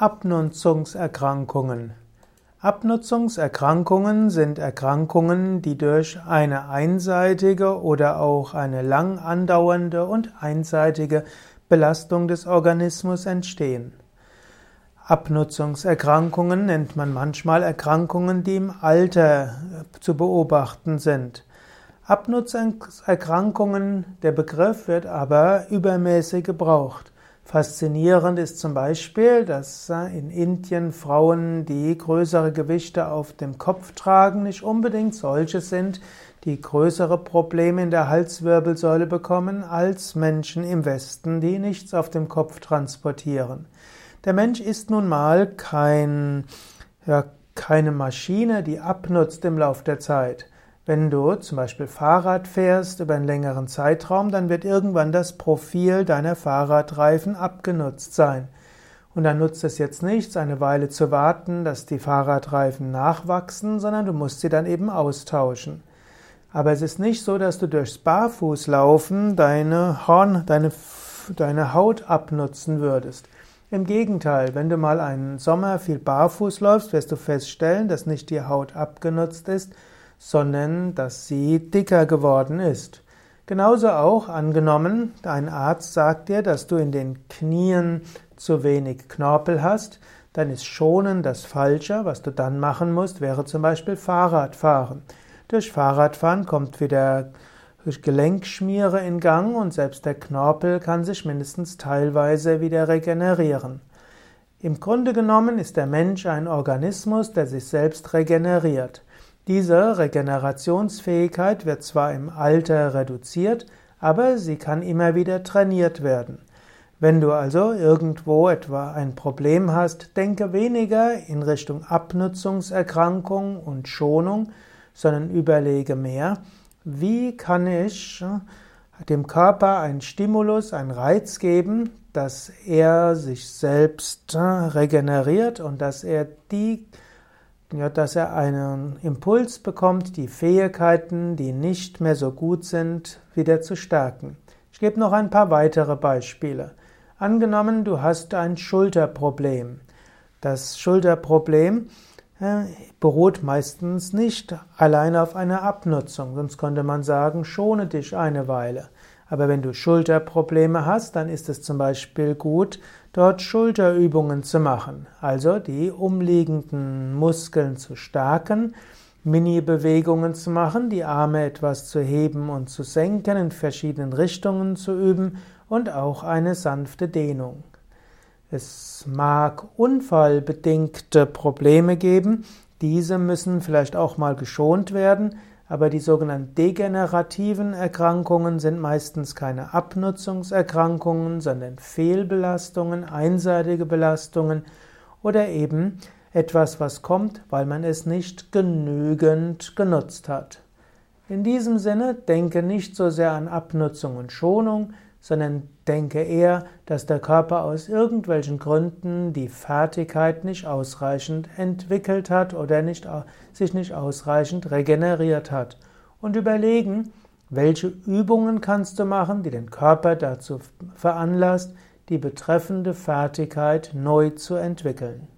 Abnutzungserkrankungen. Abnutzungserkrankungen sind Erkrankungen, die durch eine einseitige oder auch eine lang andauernde und einseitige Belastung des Organismus entstehen. Abnutzungserkrankungen nennt man manchmal Erkrankungen, die im Alter zu beobachten sind. Abnutzungserkrankungen, der Begriff wird aber übermäßig gebraucht. Faszinierend ist zum Beispiel, dass in Indien Frauen, die größere Gewichte auf dem Kopf tragen, nicht unbedingt solche sind, die größere Probleme in der Halswirbelsäule bekommen als Menschen im Westen, die nichts auf dem Kopf transportieren. Der Mensch ist nun mal kein, ja, keine Maschine, die abnutzt im Lauf der Zeit. Wenn du zum Beispiel Fahrrad fährst über einen längeren Zeitraum, dann wird irgendwann das Profil deiner Fahrradreifen abgenutzt sein. Und dann nutzt es jetzt nichts, eine Weile zu warten, dass die Fahrradreifen nachwachsen, sondern du musst sie dann eben austauschen. Aber es ist nicht so, dass du durchs Barfußlaufen deine Horn, deine, deine Haut abnutzen würdest. Im Gegenteil, wenn du mal einen Sommer viel barfuß läufst, wirst du feststellen, dass nicht die Haut abgenutzt ist, sondern dass sie dicker geworden ist. Genauso auch angenommen, dein Arzt sagt dir, dass du in den Knien zu wenig Knorpel hast, dann ist schonen das Falsche. Was du dann machen musst, wäre zum Beispiel Fahrradfahren. Durch Fahrradfahren kommt wieder Gelenkschmiere in Gang und selbst der Knorpel kann sich mindestens teilweise wieder regenerieren. Im Grunde genommen ist der Mensch ein Organismus, der sich selbst regeneriert. Diese Regenerationsfähigkeit wird zwar im Alter reduziert, aber sie kann immer wieder trainiert werden. Wenn du also irgendwo etwa ein Problem hast, denke weniger in Richtung Abnutzungserkrankung und Schonung, sondern überlege mehr, wie kann ich dem Körper einen Stimulus, einen Reiz geben, dass er sich selbst regeneriert und dass er die ja, dass er einen Impuls bekommt, die Fähigkeiten, die nicht mehr so gut sind, wieder zu stärken. Ich gebe noch ein paar weitere Beispiele. Angenommen, du hast ein Schulterproblem. Das Schulterproblem äh, beruht meistens nicht allein auf einer Abnutzung, sonst könnte man sagen, schone dich eine Weile. Aber wenn du Schulterprobleme hast, dann ist es zum Beispiel gut, dort Schulterübungen zu machen, also die umliegenden Muskeln zu stärken, Mini-Bewegungen zu machen, die Arme etwas zu heben und zu senken, in verschiedenen Richtungen zu üben und auch eine sanfte Dehnung. Es mag unfallbedingte Probleme geben, diese müssen vielleicht auch mal geschont werden, aber die sogenannten degenerativen Erkrankungen sind meistens keine Abnutzungserkrankungen, sondern Fehlbelastungen, einseitige Belastungen oder eben etwas, was kommt, weil man es nicht genügend genutzt hat. In diesem Sinne denke nicht so sehr an Abnutzung und Schonung, sondern denke eher, dass der Körper aus irgendwelchen Gründen die Fertigkeit nicht ausreichend entwickelt hat oder nicht, sich nicht ausreichend regeneriert hat. Und überlegen, welche Übungen kannst du machen, die den Körper dazu veranlasst, die betreffende Fertigkeit neu zu entwickeln.